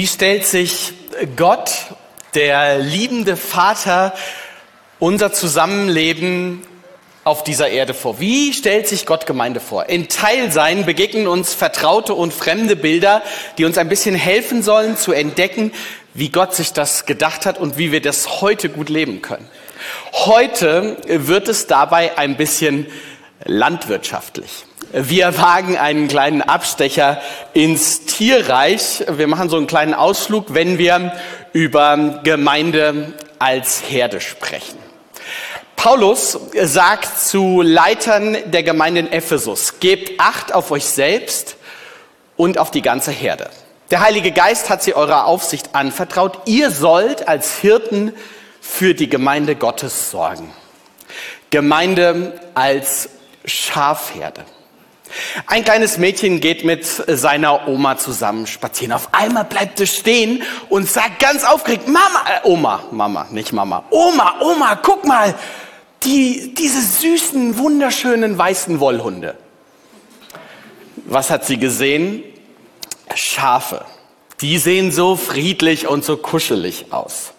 Wie stellt sich Gott, der liebende Vater, unser Zusammenleben auf dieser Erde vor? Wie stellt sich Gott Gemeinde vor? In Teilsein begegnen uns vertraute und fremde Bilder, die uns ein bisschen helfen sollen zu entdecken, wie Gott sich das gedacht hat und wie wir das heute gut leben können. Heute wird es dabei ein bisschen landwirtschaftlich. Wir wagen einen kleinen Abstecher ins Tierreich. Wir machen so einen kleinen Ausflug, wenn wir über Gemeinde als Herde sprechen. Paulus sagt zu Leitern der Gemeinde in Ephesus, gebt Acht auf euch selbst und auf die ganze Herde. Der Heilige Geist hat sie eurer Aufsicht anvertraut. Ihr sollt als Hirten für die Gemeinde Gottes sorgen. Gemeinde als Schafherde. Ein kleines Mädchen geht mit seiner Oma zusammen spazieren. Auf einmal bleibt es stehen und sagt ganz aufgeregt, Mama, äh, Oma, Mama, nicht Mama, Oma, Oma, guck mal, die, diese süßen, wunderschönen weißen Wollhunde. Was hat sie gesehen? Schafe. Die sehen so friedlich und so kuschelig aus.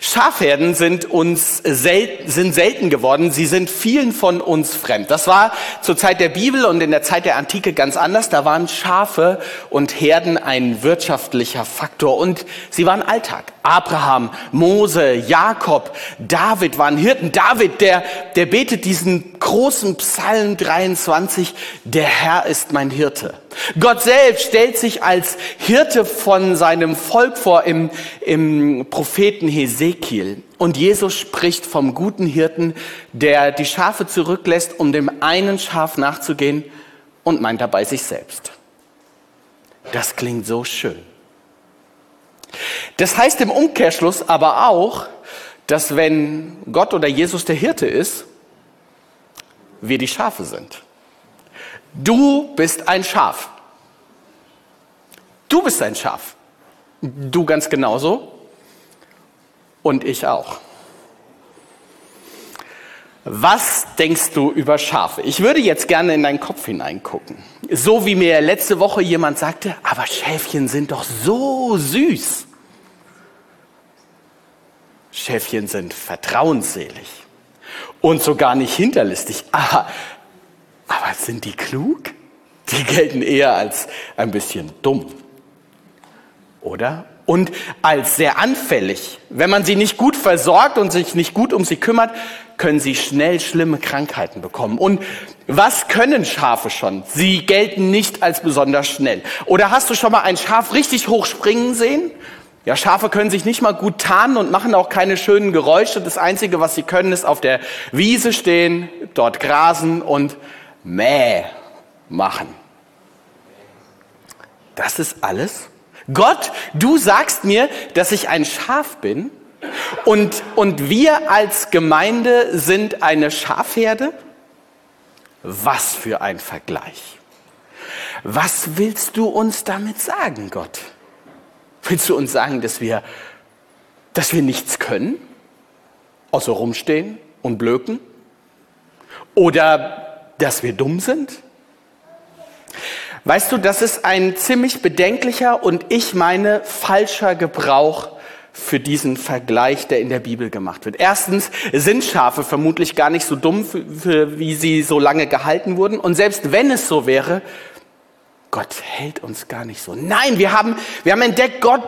Schafherden sind uns sel sind selten geworden. Sie sind vielen von uns fremd. Das war zur Zeit der Bibel und in der Zeit der Antike ganz anders. Da waren Schafe und Herden ein wirtschaftlicher Faktor und sie waren Alltag. Abraham, Mose, Jakob, David waren Hirten. David, der, der betet diesen großen Psalm 23, der Herr ist mein Hirte. Gott selbst stellt sich als Hirte von seinem Volk vor im, im Propheten Hesekiel. Und Jesus spricht vom guten Hirten, der die Schafe zurücklässt, um dem einen Schaf nachzugehen und meint dabei sich selbst. Das klingt so schön. Das heißt im Umkehrschluss aber auch, dass wenn Gott oder Jesus der Hirte ist, wir die Schafe sind. Du bist ein Schaf. Du bist ein Schaf. Du ganz genauso. Und ich auch. Was denkst du über Schafe? Ich würde jetzt gerne in deinen Kopf hineingucken. So wie mir letzte Woche jemand sagte, aber Schäfchen sind doch so süß. Schäfchen sind vertrauensselig und sogar nicht hinterlistig. Aber, aber sind die klug? Die gelten eher als ein bisschen dumm. Oder? Und als sehr anfällig. Wenn man sie nicht gut versorgt und sich nicht gut um sie kümmert, können sie schnell schlimme Krankheiten bekommen. Und was können Schafe schon? Sie gelten nicht als besonders schnell. Oder hast du schon mal ein Schaf richtig hoch springen sehen? Ja, Schafe können sich nicht mal gut tarnen und machen auch keine schönen Geräusche. Das Einzige, was sie können, ist auf der Wiese stehen, dort grasen und mäh machen. Das ist alles? Gott, du sagst mir, dass ich ein Schaf bin und, und wir als Gemeinde sind eine Schafherde? Was für ein Vergleich. Was willst du uns damit sagen, Gott? Willst du uns sagen, dass wir, dass wir nichts können, außer rumstehen und blöken? Oder dass wir dumm sind? Weißt du, das ist ein ziemlich bedenklicher und ich meine falscher Gebrauch für diesen Vergleich, der in der Bibel gemacht wird. Erstens sind Schafe vermutlich gar nicht so dumm, wie sie so lange gehalten wurden. Und selbst wenn es so wäre, Gott hält uns gar nicht so. Nein, wir haben, wir haben entdeckt, Gott,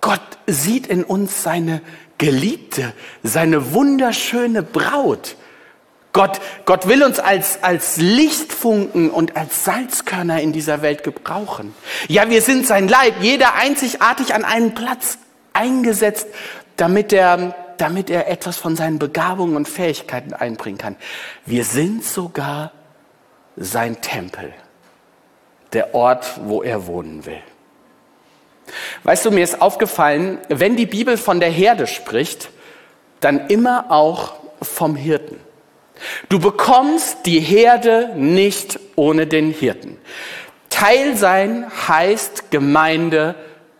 Gott sieht in uns seine Geliebte, seine wunderschöne Braut. Gott, Gott will uns als, als Lichtfunken und als Salzkörner in dieser Welt gebrauchen. Ja, wir sind sein Leib, jeder einzigartig an einen Platz eingesetzt, damit er, damit er etwas von seinen Begabungen und Fähigkeiten einbringen kann. Wir sind sogar sein Tempel der Ort, wo er wohnen will. Weißt du, mir ist aufgefallen, wenn die Bibel von der Herde spricht, dann immer auch vom Hirten. Du bekommst die Herde nicht ohne den Hirten. Teil sein heißt, Gemeinde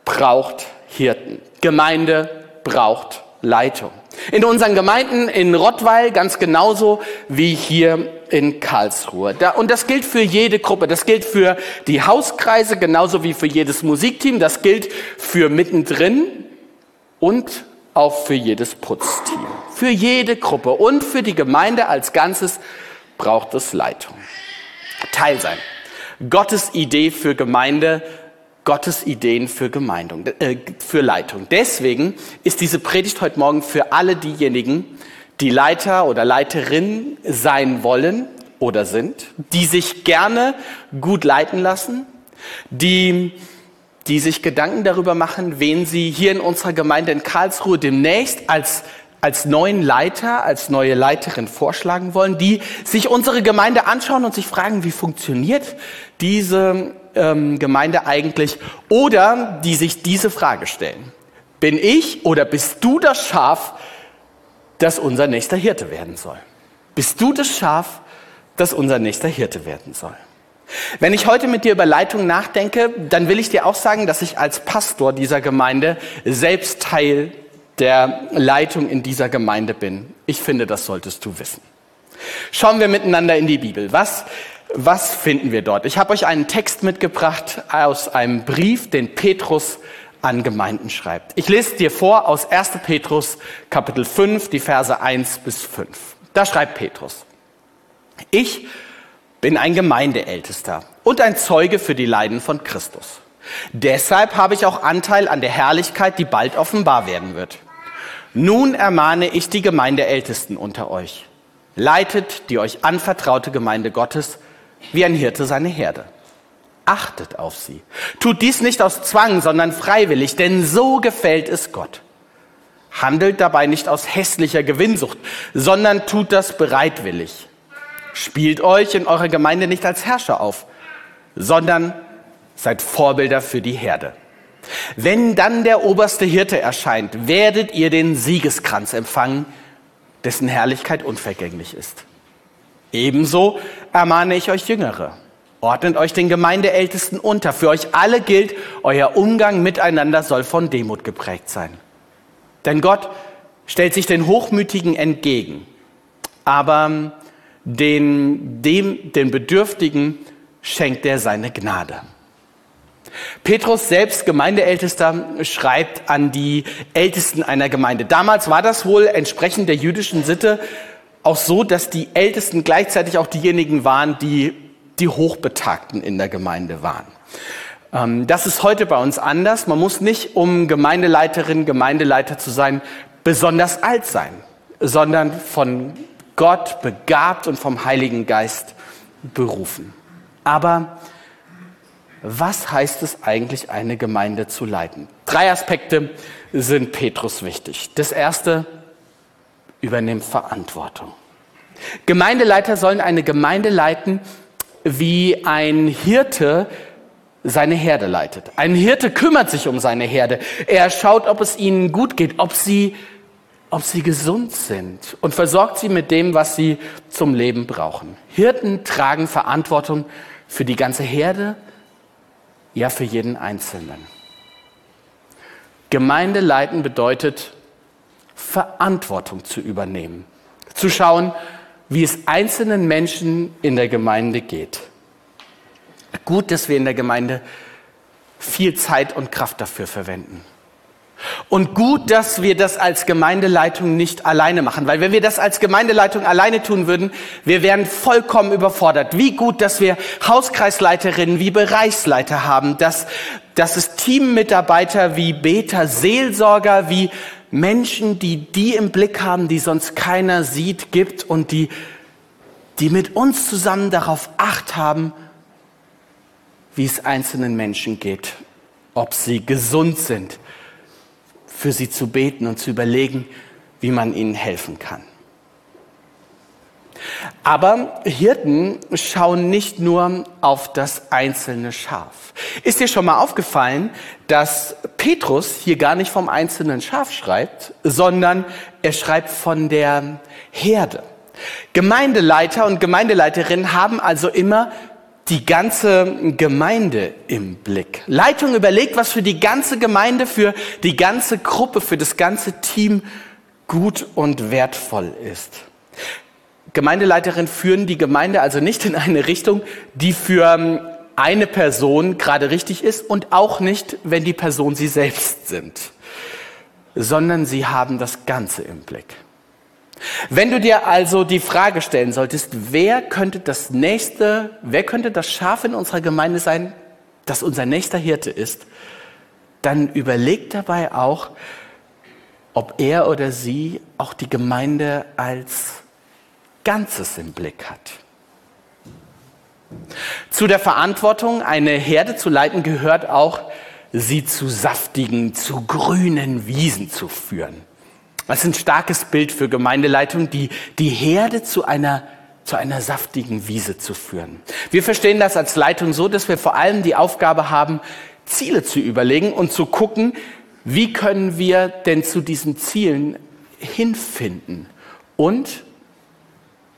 braucht Hirten. Gemeinde braucht Leitung. In unseren Gemeinden in Rottweil ganz genauso wie hier in Karlsruhe. Und das gilt für jede Gruppe. Das gilt für die Hauskreise genauso wie für jedes Musikteam. Das gilt für mittendrin und auch für jedes Putzteam. Für jede Gruppe und für die Gemeinde als Ganzes braucht es Leitung. Teil sein. Gottes Idee für Gemeinde, Gottes Ideen für Gemeindung, äh, für Leitung. Deswegen ist diese Predigt heute Morgen für alle diejenigen, die Leiter oder Leiterin sein wollen oder sind, die sich gerne gut leiten lassen, die, die sich Gedanken darüber machen, wen sie hier in unserer Gemeinde in Karlsruhe demnächst als als neuen Leiter, als neue Leiterin vorschlagen wollen, die sich unsere Gemeinde anschauen und sich fragen, wie funktioniert diese ähm, Gemeinde eigentlich? Oder die sich diese Frage stellen. Bin ich oder bist du das Schaf, das unser nächster Hirte werden soll? Bist du das Schaf, das unser nächster Hirte werden soll? Wenn ich heute mit dir über Leitung nachdenke, dann will ich dir auch sagen, dass ich als Pastor dieser Gemeinde selbst Teil der Leitung in dieser Gemeinde bin. Ich finde, das solltest du wissen. Schauen wir miteinander in die Bibel. Was, was finden wir dort? Ich habe euch einen Text mitgebracht aus einem Brief, den Petrus an Gemeinden schreibt. Ich lese dir vor aus 1. Petrus Kapitel 5, die Verse 1 bis 5. Da schreibt Petrus, ich bin ein Gemeindeältester und ein Zeuge für die Leiden von Christus. Deshalb habe ich auch Anteil an der Herrlichkeit, die bald offenbar werden wird. Nun ermahne ich die Gemeindeältesten unter euch. Leitet die euch anvertraute Gemeinde Gottes wie ein Hirte seine Herde. Achtet auf sie. Tut dies nicht aus Zwang, sondern freiwillig, denn so gefällt es Gott. Handelt dabei nicht aus hässlicher Gewinnsucht, sondern tut das bereitwillig. Spielt euch in eurer Gemeinde nicht als Herrscher auf, sondern seid Vorbilder für die Herde. Wenn dann der oberste Hirte erscheint, werdet ihr den Siegeskranz empfangen, dessen Herrlichkeit unvergänglich ist. Ebenso ermahne ich euch Jüngere. Ordnet euch den Gemeindeältesten unter. Für euch alle gilt, euer Umgang miteinander soll von Demut geprägt sein. Denn Gott stellt sich den Hochmütigen entgegen, aber den, dem, den Bedürftigen schenkt er seine Gnade. Petrus selbst, Gemeindeältester, schreibt an die Ältesten einer Gemeinde. Damals war das wohl entsprechend der jüdischen Sitte auch so, dass die Ältesten gleichzeitig auch diejenigen waren, die die Hochbetagten in der Gemeinde waren. Ähm, das ist heute bei uns anders. Man muss nicht, um Gemeindeleiterin, Gemeindeleiter zu sein, besonders alt sein, sondern von Gott begabt und vom Heiligen Geist berufen. Aber was heißt es eigentlich, eine Gemeinde zu leiten? Drei Aspekte sind Petrus wichtig. Das erste, übernimmt Verantwortung. Gemeindeleiter sollen eine Gemeinde leiten, wie ein Hirte seine Herde leitet. Ein Hirte kümmert sich um seine Herde. Er schaut, ob es ihnen gut geht, ob sie, ob sie gesund sind und versorgt sie mit dem, was sie zum Leben brauchen. Hirten tragen Verantwortung für die ganze Herde ja für jeden Einzelnen. Gemeinde leiten bedeutet, Verantwortung zu übernehmen, zu schauen, wie es einzelnen Menschen in der Gemeinde geht. Gut, dass wir in der Gemeinde viel Zeit und Kraft dafür verwenden. Und gut, dass wir das als Gemeindeleitung nicht alleine machen, weil wenn wir das als Gemeindeleitung alleine tun würden, wir wären vollkommen überfordert. Wie gut, dass wir Hauskreisleiterinnen wie Bereichsleiter haben, dass, dass es Teammitarbeiter wie Beter, Seelsorger, wie Menschen, die die im Blick haben, die sonst keiner sieht, gibt und die, die mit uns zusammen darauf acht haben, wie es einzelnen Menschen geht, ob sie gesund sind, für sie zu beten und zu überlegen, wie man ihnen helfen kann. Aber Hirten schauen nicht nur auf das einzelne Schaf. Ist dir schon mal aufgefallen, dass Petrus hier gar nicht vom einzelnen Schaf schreibt, sondern er schreibt von der Herde. Gemeindeleiter und Gemeindeleiterinnen haben also immer die ganze Gemeinde im Blick. Leitung überlegt, was für die ganze Gemeinde, für die ganze Gruppe, für das ganze Team gut und wertvoll ist. Gemeindeleiterinnen führen die Gemeinde also nicht in eine Richtung, die für ähm, eine Person gerade richtig ist und auch nicht, wenn die Person sie selbst sind, sondern sie haben das Ganze im Blick. Wenn du dir also die Frage stellen solltest, wer könnte das nächste, wer könnte das Schaf in unserer Gemeinde sein, das unser nächster Hirte ist, dann überleg dabei auch, ob er oder sie auch die Gemeinde als Ganzes im Blick hat. Zu der Verantwortung, eine Herde zu leiten, gehört auch, sie zu saftigen, zu grünen Wiesen zu führen. Ist ein starkes Bild für Gemeindeleitung, die, die Herde zu einer, zu einer saftigen Wiese zu führen. Wir verstehen das als Leitung so, dass wir vor allem die Aufgabe haben, Ziele zu überlegen und zu gucken, wie können wir denn zu diesen Zielen hinfinden und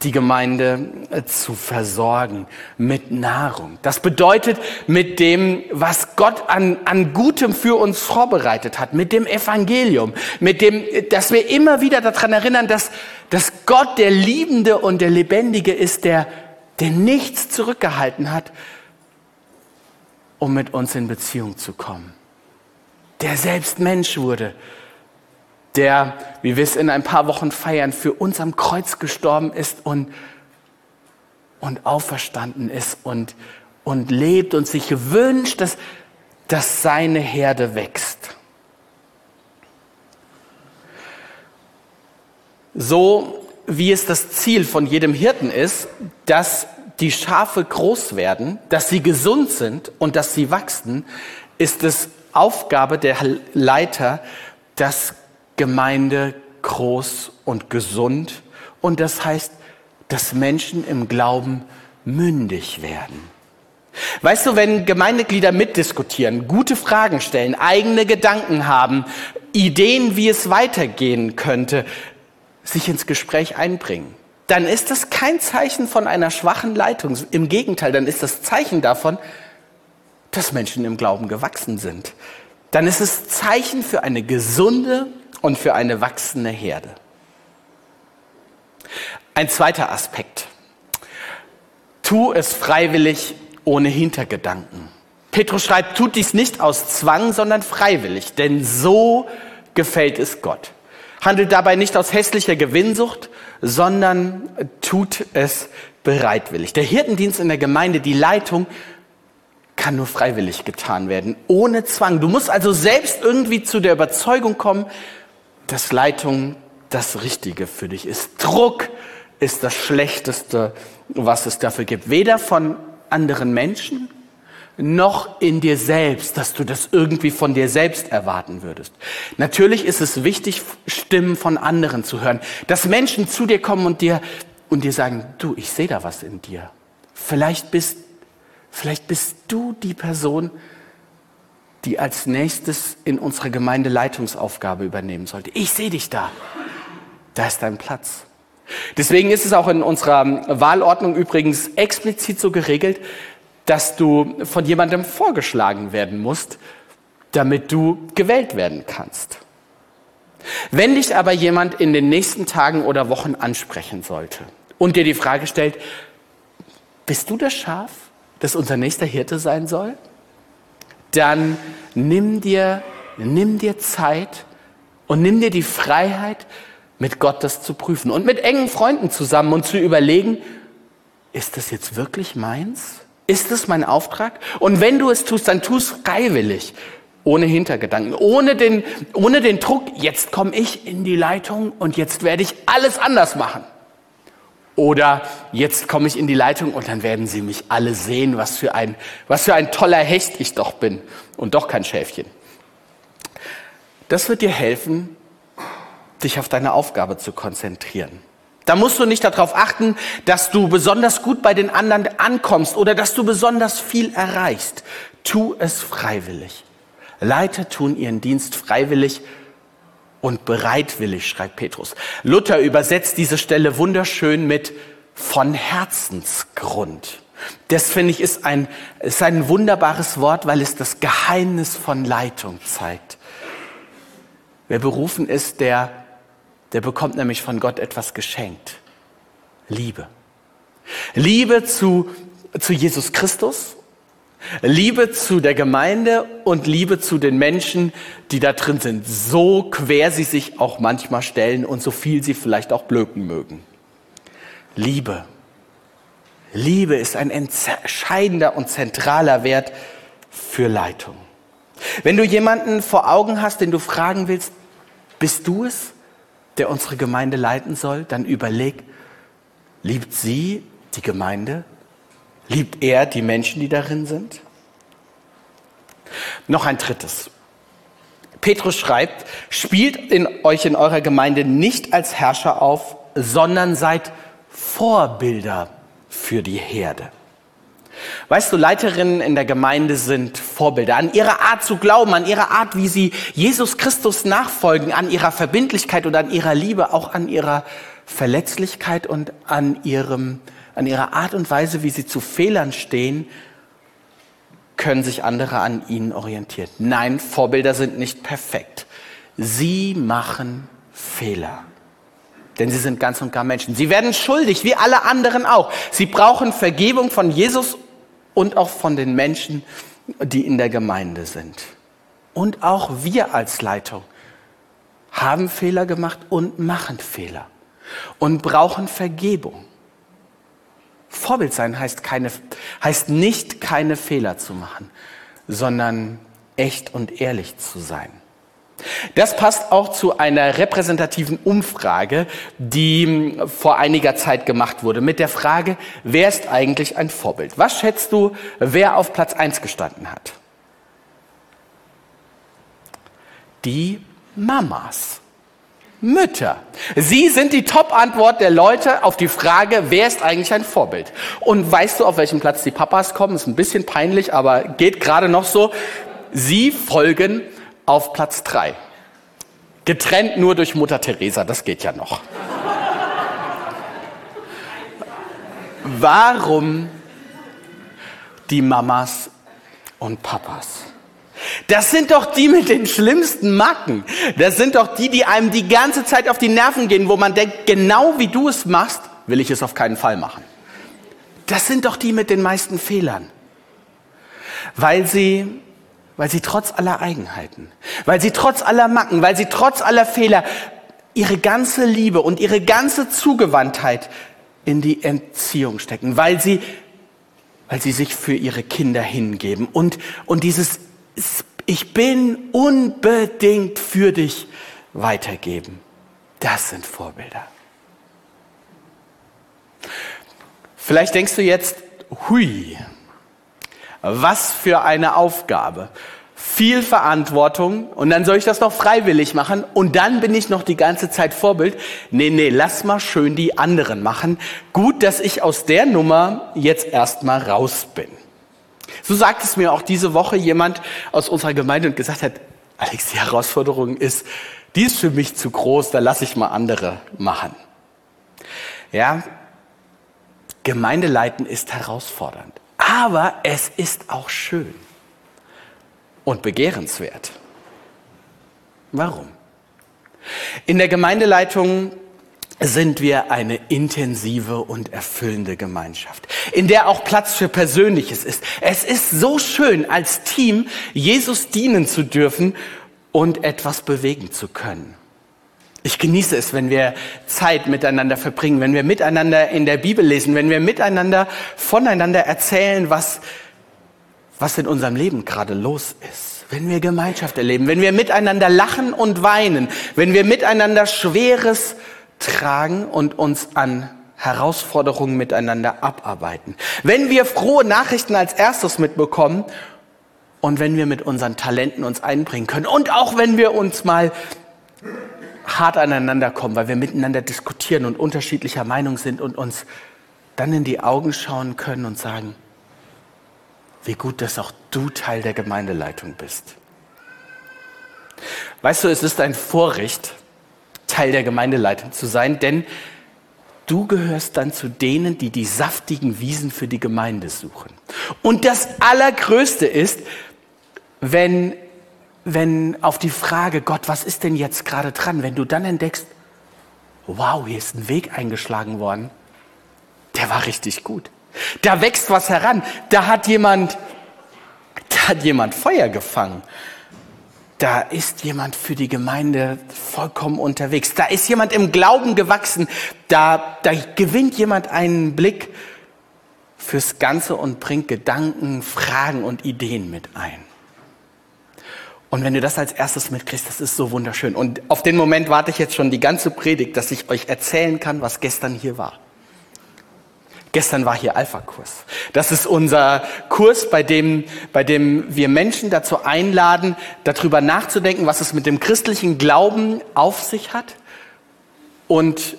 die Gemeinde äh, zu versorgen mit Nahrung. Das bedeutet mit dem, was Gott an, an Gutem für uns vorbereitet hat, mit dem Evangelium, mit dem, dass wir immer wieder daran erinnern, dass, dass Gott der Liebende und der Lebendige ist, der, der nichts zurückgehalten hat, um mit uns in Beziehung zu kommen. Der selbst Mensch wurde, der, wie wir es in ein paar Wochen feiern, für uns am Kreuz gestorben ist und, und auferstanden ist und, und lebt und sich wünscht, dass, dass seine Herde wächst. So wie es das Ziel von jedem Hirten ist, dass die Schafe groß werden, dass sie gesund sind und dass sie wachsen, ist es Aufgabe der Leiter, dass Gemeinde groß und gesund und das heißt, dass Menschen im Glauben mündig werden. Weißt du, wenn Gemeindeglieder mitdiskutieren, gute Fragen stellen, eigene Gedanken haben, Ideen, wie es weitergehen könnte, sich ins Gespräch einbringen, dann ist das kein Zeichen von einer schwachen Leitung. Im Gegenteil, dann ist das Zeichen davon, dass Menschen im Glauben gewachsen sind. Dann ist es Zeichen für eine gesunde und für eine wachsende Herde. Ein zweiter Aspekt. Tu es freiwillig ohne Hintergedanken. Petrus schreibt, tut dies nicht aus Zwang, sondern freiwillig, denn so gefällt es Gott. Handelt dabei nicht aus hässlicher Gewinnsucht, sondern tut es bereitwillig. Der Hirtendienst in der Gemeinde, die Leitung, kann nur freiwillig getan werden, ohne Zwang. Du musst also selbst irgendwie zu der Überzeugung kommen, dass Leitung das Richtige für dich ist. Druck ist das Schlechteste, was es dafür gibt. Weder von anderen Menschen noch in dir selbst, dass du das irgendwie von dir selbst erwarten würdest. Natürlich ist es wichtig, Stimmen von anderen zu hören, dass Menschen zu dir kommen und dir und dir sagen, du, ich sehe da was in dir. Vielleicht bist, vielleicht bist du die Person, die als nächstes in unserer Gemeinde Leitungsaufgabe übernehmen sollte. Ich sehe dich da. Da ist dein Platz. Deswegen ist es auch in unserer Wahlordnung übrigens explizit so geregelt, dass du von jemandem vorgeschlagen werden musst, damit du gewählt werden kannst. Wenn dich aber jemand in den nächsten Tagen oder Wochen ansprechen sollte und dir die Frage stellt, bist du das Schaf, das unser nächster Hirte sein soll? Dann nimm dir, nimm dir Zeit und nimm dir die Freiheit, mit Gott das zu prüfen und mit engen Freunden zusammen und zu überlegen, ist das jetzt wirklich meins? Ist das mein Auftrag? Und wenn du es tust, dann tu es freiwillig, ohne Hintergedanken, ohne den, ohne den Druck, jetzt komme ich in die Leitung und jetzt werde ich alles anders machen. Oder jetzt komme ich in die Leitung und dann werden sie mich alle sehen, was für ein, was für ein toller Hecht ich doch bin und doch kein Schäfchen. Das wird dir helfen, dich auf deine Aufgabe zu konzentrieren. Da musst du nicht darauf achten, dass du besonders gut bei den anderen ankommst oder dass du besonders viel erreichst. Tu es freiwillig. Leiter tun ihren Dienst freiwillig und bereitwillig, schreibt Petrus. Luther übersetzt diese Stelle wunderschön mit von Herzensgrund. Das finde ich ist ein, ist ein wunderbares Wort, weil es das Geheimnis von Leitung zeigt. Wer berufen ist, der, der bekommt nämlich von Gott etwas geschenkt. Liebe. Liebe zu, zu Jesus Christus, Liebe zu der Gemeinde und Liebe zu den Menschen, die da drin sind, so quer sie sich auch manchmal stellen und so viel sie vielleicht auch blöken mögen. Liebe. Liebe ist ein entscheidender und zentraler Wert für Leitung. Wenn du jemanden vor Augen hast, den du fragen willst, bist du es, der unsere Gemeinde leiten soll, dann überleg, liebt sie die Gemeinde? Liebt er die Menschen, die darin sind? Noch ein drittes. Petrus schreibt, spielt in euch in eurer Gemeinde nicht als Herrscher auf, sondern seid Vorbilder für die Herde. Weißt du, Leiterinnen in der Gemeinde sind Vorbilder an ihrer Art zu glauben, an ihrer Art, wie sie Jesus Christus nachfolgen, an ihrer Verbindlichkeit und an ihrer Liebe, auch an ihrer Verletzlichkeit und an ihrem an ihrer Art und Weise, wie sie zu Fehlern stehen, können sich andere an ihnen orientieren. Nein, Vorbilder sind nicht perfekt. Sie machen Fehler. Denn sie sind ganz und gar Menschen. Sie werden schuldig, wie alle anderen auch. Sie brauchen Vergebung von Jesus und auch von den Menschen, die in der Gemeinde sind. Und auch wir als Leitung haben Fehler gemacht und machen Fehler und brauchen Vergebung. Vorbild sein heißt, keine, heißt nicht, keine Fehler zu machen, sondern echt und ehrlich zu sein. Das passt auch zu einer repräsentativen Umfrage, die vor einiger Zeit gemacht wurde, mit der Frage, wer ist eigentlich ein Vorbild? Was schätzt du, wer auf Platz 1 gestanden hat? Die Mamas. Mütter. Sie sind die Top-Antwort der Leute auf die Frage, wer ist eigentlich ein Vorbild? Und weißt du, auf welchem Platz die Papas kommen? Ist ein bisschen peinlich, aber geht gerade noch so. Sie folgen auf Platz drei. Getrennt nur durch Mutter Teresa, das geht ja noch. Warum die Mamas und Papas? Das sind doch die mit den schlimmsten Macken. Das sind doch die, die einem die ganze Zeit auf die Nerven gehen, wo man denkt, genau wie du es machst, will ich es auf keinen Fall machen. Das sind doch die mit den meisten Fehlern. Weil sie, weil sie trotz aller Eigenheiten, weil sie trotz aller Macken, weil sie trotz aller Fehler ihre ganze Liebe und ihre ganze Zugewandtheit in die Entziehung stecken, weil sie, weil sie sich für ihre Kinder hingeben und, und dieses ich bin unbedingt für dich weitergeben. Das sind Vorbilder. Vielleicht denkst du jetzt, hui, was für eine Aufgabe. Viel Verantwortung und dann soll ich das noch freiwillig machen und dann bin ich noch die ganze Zeit Vorbild. Nee, nee, lass mal schön die anderen machen. Gut, dass ich aus der Nummer jetzt erstmal raus bin. So sagt es mir auch diese Woche jemand aus unserer Gemeinde und gesagt hat, Alex, die Herausforderung ist, die ist für mich zu groß, da lasse ich mal andere machen. Ja, Gemeindeleiten ist herausfordernd, aber es ist auch schön und begehrenswert. Warum? In der Gemeindeleitung sind wir eine intensive und erfüllende Gemeinschaft, in der auch Platz für Persönliches ist. Es ist so schön, als Team Jesus dienen zu dürfen und etwas bewegen zu können. Ich genieße es, wenn wir Zeit miteinander verbringen, wenn wir miteinander in der Bibel lesen, wenn wir miteinander voneinander erzählen, was, was in unserem Leben gerade los ist. Wenn wir Gemeinschaft erleben, wenn wir miteinander lachen und weinen, wenn wir miteinander Schweres tragen und uns an Herausforderungen miteinander abarbeiten. Wenn wir frohe Nachrichten als erstes mitbekommen und wenn wir mit unseren Talenten uns einbringen können und auch wenn wir uns mal hart aneinander kommen, weil wir miteinander diskutieren und unterschiedlicher Meinung sind und uns dann in die Augen schauen können und sagen, wie gut, dass auch du Teil der Gemeindeleitung bist. Weißt du, es ist ein Vorrecht, Teil der Gemeindeleitung zu sein, denn du gehörst dann zu denen, die die saftigen Wiesen für die Gemeinde suchen. Und das Allergrößte ist, wenn, wenn auf die Frage, Gott, was ist denn jetzt gerade dran, wenn du dann entdeckst, wow, hier ist ein Weg eingeschlagen worden, der war richtig gut. Da wächst was heran. Da hat jemand, da hat jemand Feuer gefangen. Da ist jemand für die Gemeinde vollkommen unterwegs. Da ist jemand im Glauben gewachsen. Da, da gewinnt jemand einen Blick fürs Ganze und bringt Gedanken, Fragen und Ideen mit ein. Und wenn du das als erstes mitkriegst, das ist so wunderschön. Und auf den Moment warte ich jetzt schon die ganze Predigt, dass ich euch erzählen kann, was gestern hier war. Gestern war hier Alpha-Kurs. Das ist unser Kurs, bei dem, bei dem wir Menschen dazu einladen, darüber nachzudenken, was es mit dem christlichen Glauben auf sich hat und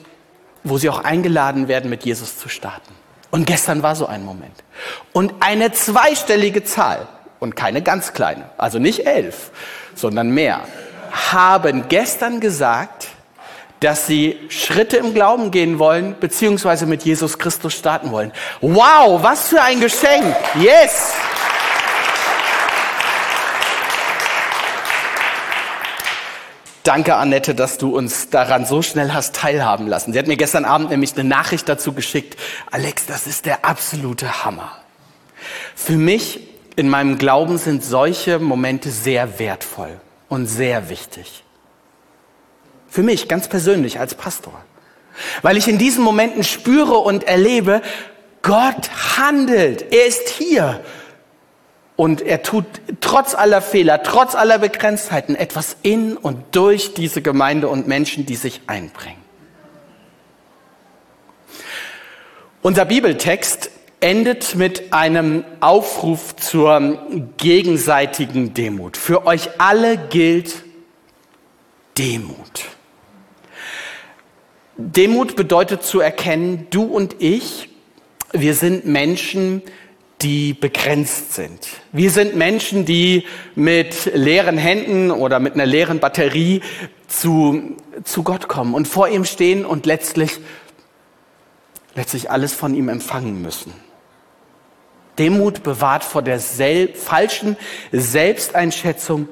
wo sie auch eingeladen werden, mit Jesus zu starten. Und gestern war so ein Moment. Und eine zweistellige Zahl und keine ganz kleine, also nicht elf, sondern mehr, haben gestern gesagt, dass sie Schritte im Glauben gehen wollen, beziehungsweise mit Jesus Christus starten wollen. Wow, was für ein Geschenk! Yes! Danke, Annette, dass du uns daran so schnell hast teilhaben lassen. Sie hat mir gestern Abend nämlich eine Nachricht dazu geschickt. Alex, das ist der absolute Hammer. Für mich in meinem Glauben sind solche Momente sehr wertvoll und sehr wichtig. Für mich ganz persönlich als Pastor. Weil ich in diesen Momenten spüre und erlebe, Gott handelt. Er ist hier. Und er tut trotz aller Fehler, trotz aller Begrenztheiten etwas in und durch diese Gemeinde und Menschen, die sich einbringen. Unser Bibeltext endet mit einem Aufruf zur gegenseitigen Demut. Für euch alle gilt Demut. Demut bedeutet zu erkennen, du und ich, wir sind Menschen, die begrenzt sind. Wir sind Menschen, die mit leeren Händen oder mit einer leeren Batterie zu, zu Gott kommen und vor ihm stehen und letztlich, letztlich alles von ihm empfangen müssen. Demut bewahrt vor der sel falschen Selbsteinschätzung,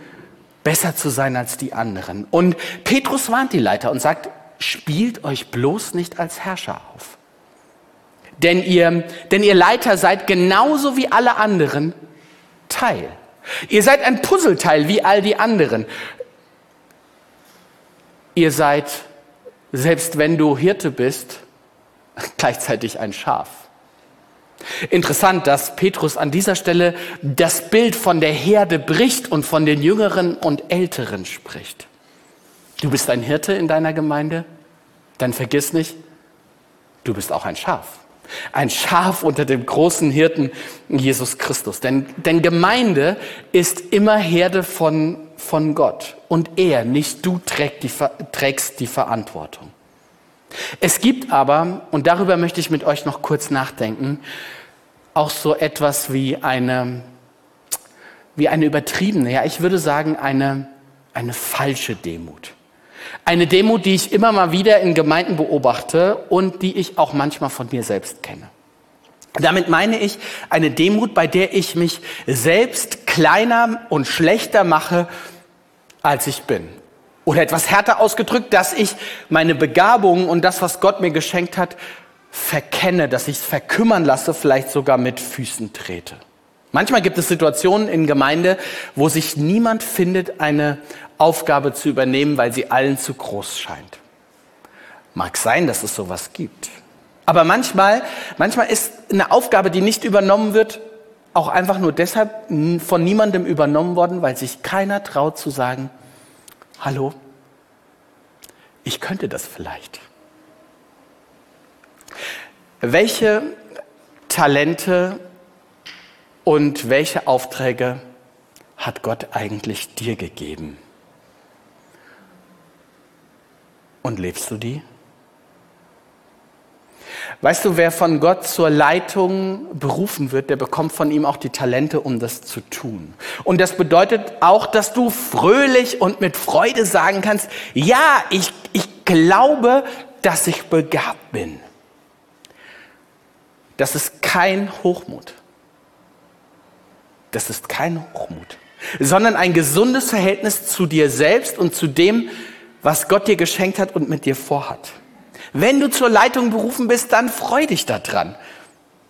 besser zu sein als die anderen. Und Petrus warnt die Leiter und sagt, spielt euch bloß nicht als Herrscher auf. Denn ihr, denn ihr Leiter seid genauso wie alle anderen Teil. Ihr seid ein Puzzleteil wie all die anderen. Ihr seid, selbst wenn du Hirte bist, gleichzeitig ein Schaf. Interessant, dass Petrus an dieser Stelle das Bild von der Herde bricht und von den Jüngeren und Älteren spricht. Du bist ein Hirte in deiner Gemeinde? Dann vergiss nicht, du bist auch ein Schaf. Ein Schaf unter dem großen Hirten Jesus Christus. Denn, denn Gemeinde ist immer Herde von, von Gott. Und er, nicht du, trägt die, trägst die Verantwortung. Es gibt aber, und darüber möchte ich mit euch noch kurz nachdenken, auch so etwas wie eine, wie eine übertriebene, ja, ich würde sagen, eine, eine falsche Demut. Eine Demut, die ich immer mal wieder in Gemeinden beobachte und die ich auch manchmal von mir selbst kenne. Damit meine ich eine Demut, bei der ich mich selbst kleiner und schlechter mache, als ich bin. Oder etwas härter ausgedrückt, dass ich meine Begabungen und das, was Gott mir geschenkt hat, verkenne, dass ich es verkümmern lasse, vielleicht sogar mit Füßen trete. Manchmal gibt es Situationen in Gemeinde, wo sich niemand findet, eine Aufgabe zu übernehmen, weil sie allen zu groß scheint. Mag sein, dass es sowas gibt. Aber manchmal, manchmal ist eine Aufgabe, die nicht übernommen wird, auch einfach nur deshalb von niemandem übernommen worden, weil sich keiner traut zu sagen, hallo, ich könnte das vielleicht. Welche Talente und welche Aufträge hat Gott eigentlich dir gegeben? Und lebst du die? Weißt du, wer von Gott zur Leitung berufen wird, der bekommt von ihm auch die Talente, um das zu tun. Und das bedeutet auch, dass du fröhlich und mit Freude sagen kannst, ja, ich, ich glaube, dass ich begabt bin. Das ist kein Hochmut. Das ist kein Hochmut, sondern ein gesundes Verhältnis zu dir selbst und zu dem, was Gott dir geschenkt hat und mit dir vorhat. Wenn du zur Leitung berufen bist, dann freu dich daran.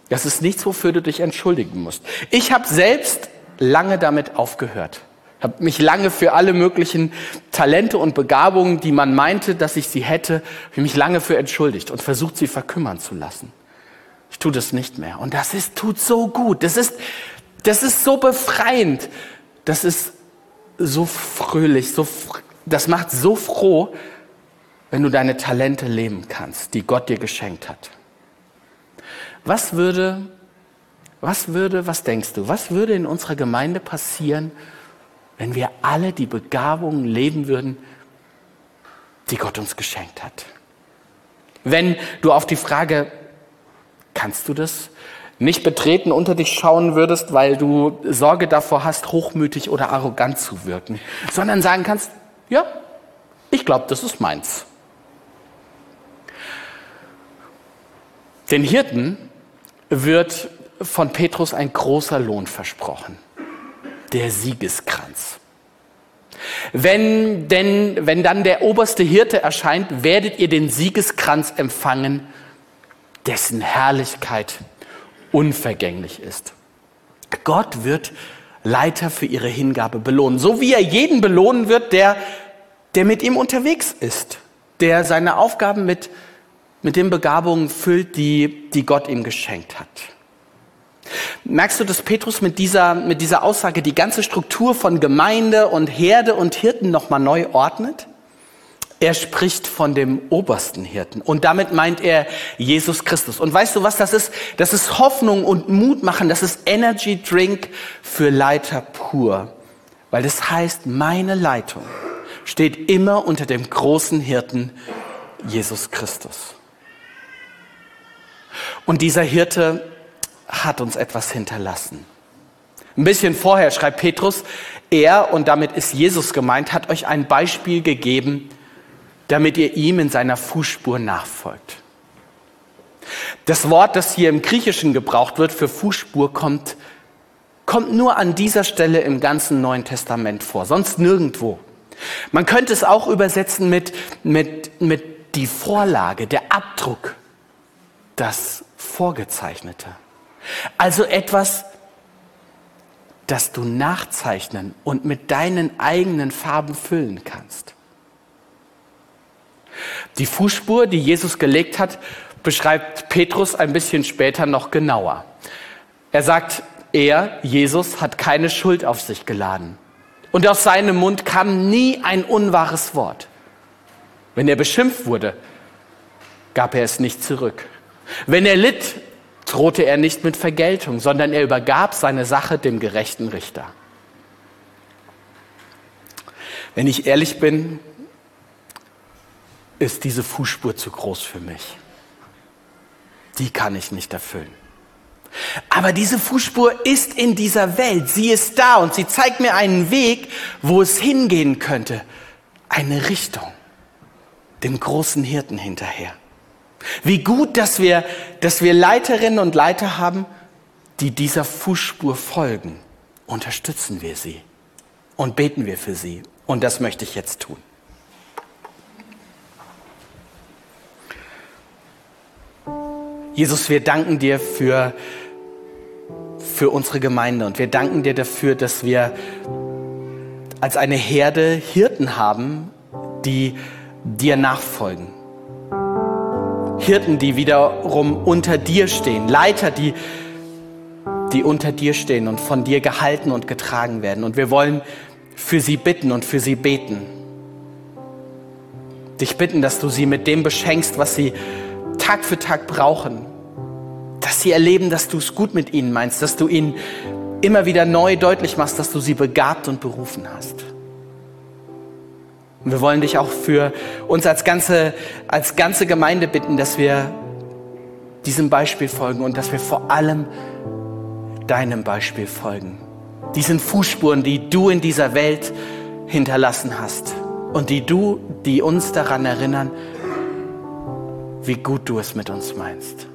Das ist nichts, wofür du dich entschuldigen musst. Ich habe selbst lange damit aufgehört. Habe mich lange für alle möglichen Talente und Begabungen, die man meinte, dass ich sie hätte, mich lange für entschuldigt und versucht, sie verkümmern zu lassen. Ich tue das nicht mehr. Und das ist, tut so gut. Das ist, das ist so befreiend. Das ist so fröhlich. So, das macht so froh, wenn du deine Talente leben kannst, die Gott dir geschenkt hat. Was würde, was würde, was denkst du, was würde in unserer Gemeinde passieren, wenn wir alle die Begabungen leben würden, die Gott uns geschenkt hat? Wenn du auf die Frage, kannst du das, nicht betreten unter dich schauen würdest, weil du Sorge davor hast, hochmütig oder arrogant zu wirken, sondern sagen kannst, ja, ich glaube, das ist meins. Den Hirten wird von Petrus ein großer Lohn versprochen. Der Siegeskranz. Wenn, denn, wenn dann der oberste Hirte erscheint, werdet ihr den Siegeskranz empfangen, dessen Herrlichkeit unvergänglich ist. Gott wird Leiter für ihre Hingabe belohnen, so wie er jeden belohnen wird, der, der mit ihm unterwegs ist, der seine Aufgaben mit mit den Begabungen füllt, die, die Gott ihm geschenkt hat. Merkst du, dass Petrus mit dieser, mit dieser Aussage die ganze Struktur von Gemeinde und Herde und Hirten nochmal neu ordnet? Er spricht von dem obersten Hirten und damit meint er Jesus Christus. Und weißt du, was das ist? Das ist Hoffnung und Mut machen. Das ist Energy Drink für Leiter pur. Weil das heißt, meine Leitung steht immer unter dem großen Hirten Jesus Christus. Und dieser Hirte hat uns etwas hinterlassen. Ein bisschen vorher schreibt Petrus, er, und damit ist Jesus gemeint, hat euch ein Beispiel gegeben, damit ihr ihm in seiner Fußspur nachfolgt. Das Wort, das hier im Griechischen gebraucht wird für Fußspur, kommt, kommt nur an dieser Stelle im ganzen Neuen Testament vor, sonst nirgendwo. Man könnte es auch übersetzen mit, mit, mit die Vorlage, der Abdruck, das Vorgezeichnete. Also etwas, das du nachzeichnen und mit deinen eigenen Farben füllen kannst. Die Fußspur, die Jesus gelegt hat, beschreibt Petrus ein bisschen später noch genauer. Er sagt, er, Jesus, hat keine Schuld auf sich geladen. Und aus seinem Mund kam nie ein unwahres Wort. Wenn er beschimpft wurde, gab er es nicht zurück. Wenn er litt, drohte er nicht mit Vergeltung, sondern er übergab seine Sache dem gerechten Richter. Wenn ich ehrlich bin, ist diese Fußspur zu groß für mich. Die kann ich nicht erfüllen. Aber diese Fußspur ist in dieser Welt. Sie ist da und sie zeigt mir einen Weg, wo es hingehen könnte. Eine Richtung. Dem großen Hirten hinterher. Wie gut, dass wir, dass wir Leiterinnen und Leiter haben, die dieser Fußspur folgen. Unterstützen wir sie und beten wir für sie. Und das möchte ich jetzt tun. Jesus, wir danken dir für, für unsere Gemeinde und wir danken dir dafür, dass wir als eine Herde Hirten haben, die dir nachfolgen. Hirten, die wiederum unter dir stehen, Leiter, die, die unter dir stehen und von dir gehalten und getragen werden. Und wir wollen für sie bitten und für sie beten. Dich bitten, dass du sie mit dem beschenkst, was sie Tag für Tag brauchen. Dass sie erleben, dass du es gut mit ihnen meinst, dass du ihnen immer wieder neu deutlich machst, dass du sie begabt und berufen hast. Und wir wollen dich auch für uns als ganze, als ganze Gemeinde bitten, dass wir diesem Beispiel folgen und dass wir vor allem deinem Beispiel folgen. Diesen Fußspuren, die du in dieser Welt hinterlassen hast und die du, die uns daran erinnern, wie gut du es mit uns meinst.